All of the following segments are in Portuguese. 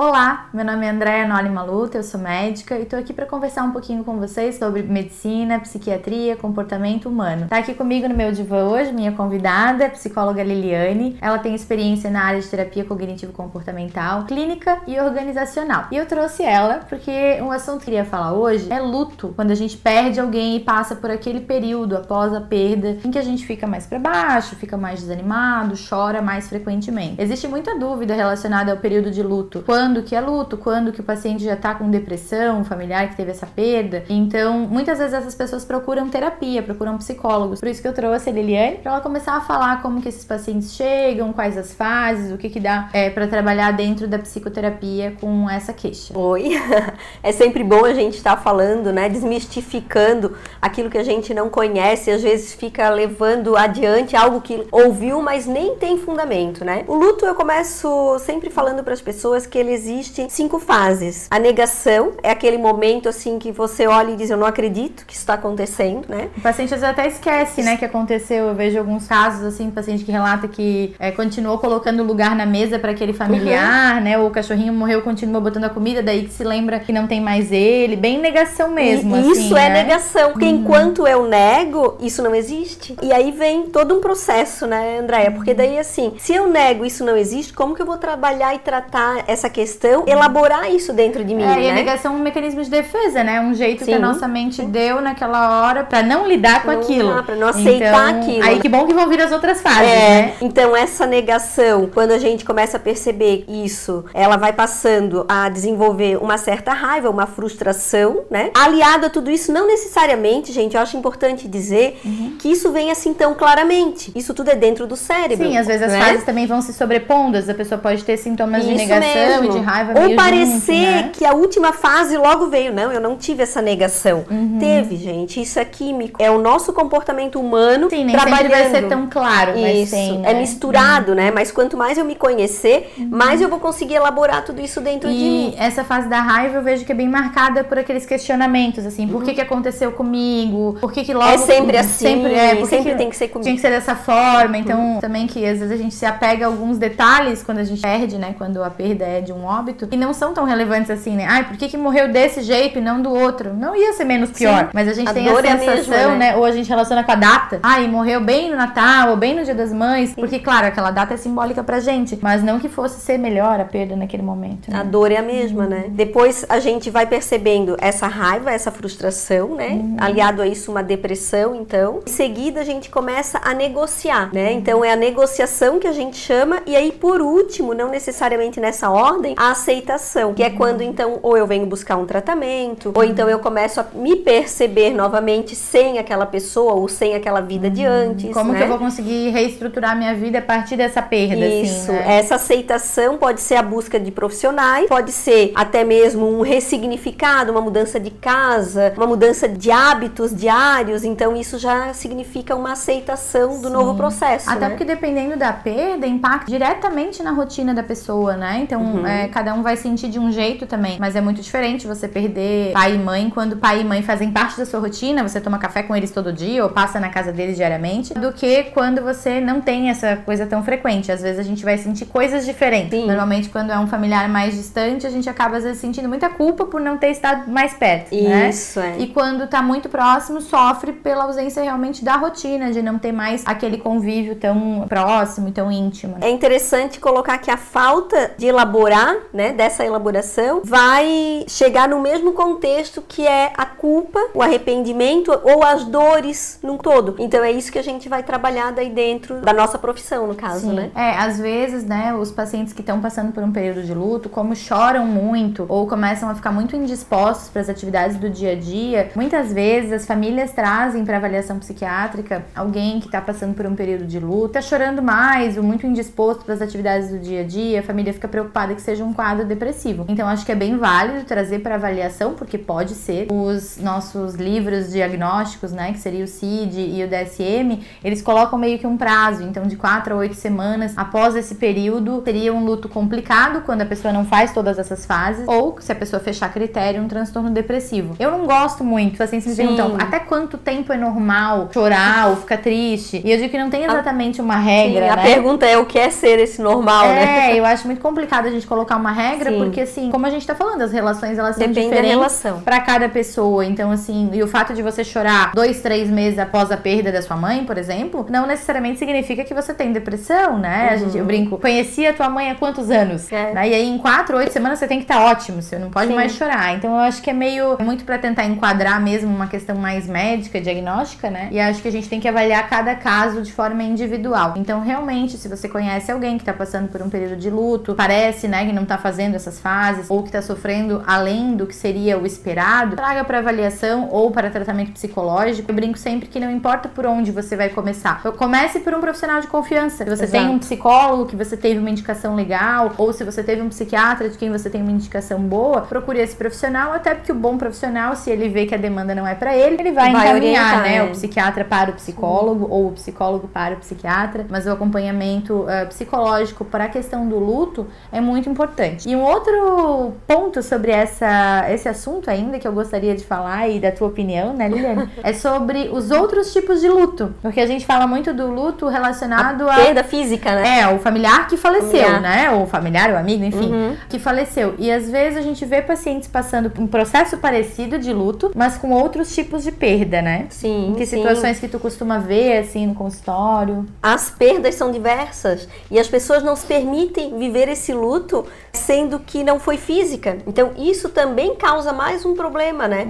Olá, meu nome é Andréa Noli Maluta, eu sou médica e tô aqui para conversar um pouquinho com vocês sobre medicina, psiquiatria, comportamento humano. Tá aqui comigo no meu divã hoje minha convidada, a psicóloga Liliane. Ela tem experiência na área de terapia cognitivo-comportamental, clínica e organizacional. E eu trouxe ela porque um assunto que eu queria falar hoje é luto, quando a gente perde alguém e passa por aquele período após a perda em que a gente fica mais para baixo, fica mais desanimado, chora mais frequentemente. Existe muita dúvida relacionada ao período de luto. Quando quando que é luto, quando que o paciente já tá com depressão, um familiar que teve essa perda. Então, muitas vezes essas pessoas procuram terapia, procuram psicólogos. Por isso que eu trouxe a Liliane para ela começar a falar como que esses pacientes chegam, quais as fases, o que que dá é, para trabalhar dentro da psicoterapia com essa queixa. Oi, é sempre bom a gente estar tá falando, né, desmistificando aquilo que a gente não conhece, às vezes fica levando adiante algo que ouviu, mas nem tem fundamento, né? O luto eu começo sempre falando para as pessoas que eles existem cinco fases. A negação é aquele momento assim que você olha e diz eu não acredito que isso está acontecendo, né? O paciente às vezes até esquece, né, que aconteceu. Eu vejo alguns casos assim, paciente que relata que é, continuou colocando lugar na mesa para aquele familiar, uhum. né? O cachorrinho morreu, continuou botando a comida, daí que se lembra que não tem mais ele. Bem negação mesmo. E, assim, isso é né? negação, porque uhum. enquanto eu nego, isso não existe. E aí vem todo um processo, né, Andréia? Porque daí assim, se eu nego isso não existe, como que eu vou trabalhar e tratar essa questão? elaborar isso dentro de mim. É, né? e a negação é um mecanismo de defesa, né? Um jeito Sim. que a nossa mente deu naquela hora para não lidar com não, aquilo. Para não aceitar então, aquilo. Aí que bom que vão vir as outras fases, é, né? Então essa negação, quando a gente começa a perceber isso, ela vai passando a desenvolver uma certa raiva, uma frustração, né? Aliado a tudo isso, não necessariamente, gente, eu acho importante dizer uhum. que isso vem assim tão claramente. Isso tudo é dentro do cérebro. Sim, às vezes as né? fases também vão se sobrepondo, a pessoa pode ter sintomas isso de negação mesmo. E de raiva Ou parecer junto, né? que a última fase logo veio. Não, eu não tive essa negação. Uhum. Teve, gente. Isso é químico. É o nosso comportamento humano Sim, nem trabalhando. vai ser tão claro, isso. Tem, né? É misturado, uhum. né? Mas quanto mais eu me conhecer, uhum. mais eu vou conseguir elaborar tudo isso dentro e de mim. E essa fase da raiva eu vejo que é bem marcada por aqueles questionamentos, assim. Por que que aconteceu comigo? Por que que logo... É sempre assim. Sempre, é, por sempre que tem que ser comigo. Tinha que ser dessa forma. Então, também que às vezes a gente se apega a alguns detalhes quando a gente perde, né? Quando a perda é de um óbito. E não são tão relevantes assim, né? Ai, por que, que morreu desse jeito e não do outro? Não ia ser menos pior. Sim, mas a gente a tem a sensação, é a mesma, né? né? Ou a gente relaciona com a data. Ai, morreu bem no Natal ou bem no Dia das Mães. Sim. Porque, claro, aquela data é simbólica pra gente. Mas não que fosse ser melhor a perda naquele momento. Né? A dor é a mesma, né? Depois a gente vai percebendo essa raiva, essa frustração, né? Uhum. Aliado a isso, uma depressão, então. Em seguida, a gente começa a negociar, né? Uhum. Então é a negociação que a gente chama. E aí, por último, não necessariamente nessa ordem, a aceitação, que é quando então ou eu venho buscar um tratamento, ou então eu começo a me perceber novamente sem aquela pessoa ou sem aquela vida de uhum. antes. Como né? que eu vou conseguir reestruturar minha vida a partir dessa perda? Assim, Isso, assim, né? essa aceitação pode ser a busca de profissionais, pode ser até mesmo um ressignificado, uma mudança de casa, uma mudança de hábitos diários. Então isso já significa uma aceitação do Sim. novo processo. Até né? porque dependendo da perda, impacta diretamente na rotina da pessoa, né? Então uhum. é, cada um vai sentir de um jeito também. Mas é muito diferente você perder pai e mãe quando pai e mãe fazem parte da sua rotina, você toma café com eles todo dia ou passa na casa deles diariamente, do que quando você não tem essa coisa tão frequente. Às vezes a gente vai sentir coisas diferentes. Sim. Normalmente, quando é um familiar mais distante, a gente acaba às vezes sentindo muita culpa por não ter estado mais perto. Né? Isso, né? é. E quando tá muito próximo, sofre pela ausência realmente da rotina, de não ter mais aquele convívio tão próximo e tão íntimo. É interessante colocar que a falta de elaborar, né, dessa elaboração, vai chegar no mesmo contexto que é a culpa, o arrependimento ou as dores num todo. Então é isso que a gente vai trabalhar daí dentro da nossa profissão, no caso, Sim. né? É, às vezes, né, os pacientes que estão passando por um período de luto, como choram muito ou começam a ficar muito indispostos para as atividades do dia a dia, muitas vezes as famílias trazem para avaliação psiquiátrica alguém que está passando por um período de luto, tá chorando mais ou muito indisposto para as atividades do dia a dia, a família fica preocupada que seja um quadro depressivo. Então acho que é bem válido trazer para avaliação, porque pode ser. Os nossos livros diagnósticos, né, que seria o CID e o DSM, eles colocam meio que um prazo, então de 4 a 8 semanas após esse período, seria um luto complicado quando a pessoa não faz todas essas fases, ou se a pessoa fechar critério, um transtorno depressivo. Eu não gosto muito, os pacientes me perguntam até quanto tempo é normal chorar ou ficar triste. E eu digo que não tem exatamente uma regra, Sim, né? A pergunta é o que é ser esse normal, é, né? É, eu acho muito complicado a gente colocar colocar uma regra, Sim. porque assim, como a gente tá falando, as relações elas são Depende da diferentes relação. para cada pessoa. Então, assim, e o fato de você chorar dois, três meses após a perda da sua mãe, por exemplo, não necessariamente significa que você tem depressão, né? A gente, eu brinco, conhecia a tua mãe há quantos anos? É. Né? E aí, em quatro, oito semanas, você tem que estar ótimo, você não pode Sim. mais chorar. Então, eu acho que é meio é muito para tentar enquadrar mesmo uma questão mais médica, diagnóstica, né? E acho que a gente tem que avaliar cada caso de forma individual. Então, realmente, se você conhece alguém que tá passando por um período de luto, parece, né, não tá fazendo essas fases, ou que tá sofrendo além do que seria o esperado, traga para avaliação ou para tratamento psicológico. Eu brinco sempre que não importa por onde você vai começar. Eu comece por um profissional de confiança. Se você Exato. tem um psicólogo que você teve uma indicação legal, ou se você teve um psiquiatra de quem você tem uma indicação boa, procure esse profissional, até porque o bom profissional, se ele vê que a demanda não é para ele, ele vai, Vai encaminhar, orientar, né, é. o psiquiatra para o psicólogo ou o psicólogo para o psiquiatra, mas o acompanhamento ah, psicológico para a questão do luto é muito importante. E um outro ponto sobre essa, esse assunto ainda que eu gostaria de falar e da tua opinião, né, Liliane, é sobre os outros tipos de luto, porque a gente fala muito do luto relacionado a Perda física, né? é, o familiar que faleceu, Familiar. né? O familiar, o amigo, enfim, Uhum. que faleceu. E às vezes a gente vê pacientes passando por um processo parecido de luto, mas com outros tipos de perda, né? Sim, Em que sim. situações que tu costuma ver, assim, no consultório? As perdas são diversas e as pessoas não se permitem viver esse luto sendo que não foi física. Então isso também causa mais um problema, né?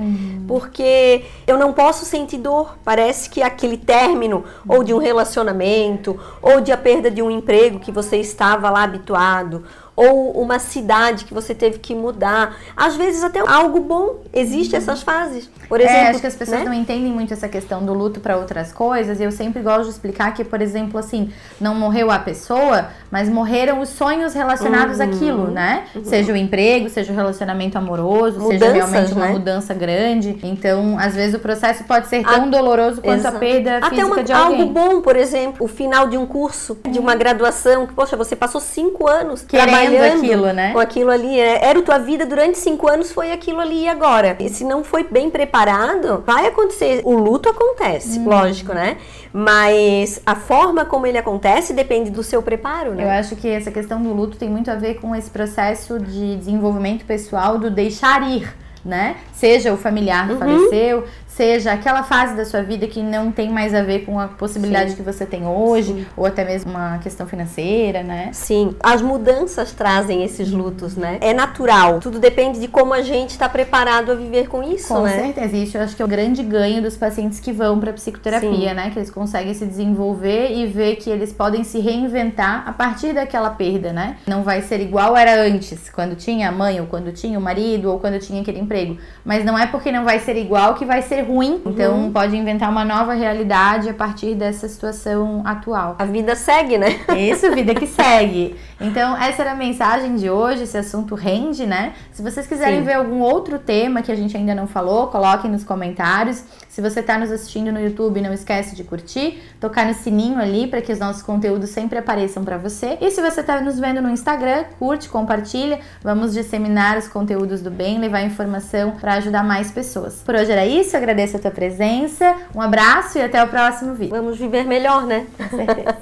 Porque eu não posso sentir dor. Parece que aquele término ou de um relacionamento ou de a perda de um emprego que você estava lá habituado ou uma cidade que você teve que mudar. Às vezes até algo bom. Existem essas fases. Por exemplo, é, acho que as pessoas né? não entendem muito essa questão do luto para outras coisas. E eu sempre gosto de explicar que, por exemplo, assim, não morreu a pessoa, mas morreram os sonhos relacionados Uhum. àquilo, né? Seja o emprego, seja o relacionamento amoroso, seja Mudanças, realmente uma né? mudança grande. Então, às vezes o processo pode ser tão doloroso quanto Exato. a perda Até física uma- de alguém. algo bom, por exemplo, o final de um curso, de uma graduação, que, poxa, você passou cinco anos Querendo trabalhando aquilo, né? com aquilo ali. é, Era a tua vida durante cinco anos, foi aquilo ali e agora. E se não foi bem preparado, vai acontecer. O luto acontece, Uhum. lógico, né? Mas a forma como ele acontece depende do seu preparo, Eu né? acho que essa questão do luto tem muito a ver com esse processo de desenvolvimento pessoal do deixar ir, né? Seja o familiar que Uhum. faleceu, seja aquela fase da sua vida que não tem mais a ver com a possibilidade Sim. que você tem hoje, ou até mesmo uma questão financeira, né? Sim, as mudanças trazem esses lutos, né? É natural. Tudo depende de como a gente está preparado a viver com isso, Com né? certeza, isso eu acho que é o grande ganho dos pacientes que vão para psicoterapia, Sim. né? Que eles conseguem se desenvolver e ver que eles podem se reinventar a partir daquela perda, né? Não vai ser igual era antes, quando tinha a mãe, ou quando tinha o marido, ou quando tinha aquele emprego. Mas não é porque não vai ser igual que vai ser ruim. Então pode inventar uma nova realidade a partir dessa situação atual. A vida segue, né? Isso, vida que segue. Então, essa era a mensagem de hoje. Esse assunto rende, né? Se vocês quiserem Sim. ver algum outro tema que a gente ainda não falou, coloquem nos comentários. Se você está nos assistindo no YouTube, não esquece de curtir, tocar no sininho ali para que os nossos conteúdos sempre apareçam para você. E se você está nos vendo no Instagram, curte, compartilha. Vamos disseminar os conteúdos do bem, levar informação para ajudar mais pessoas. Por hoje era isso. Agradeço a tua presença. Um abraço e até o próximo vídeo. Vamos viver melhor, né? Com certeza.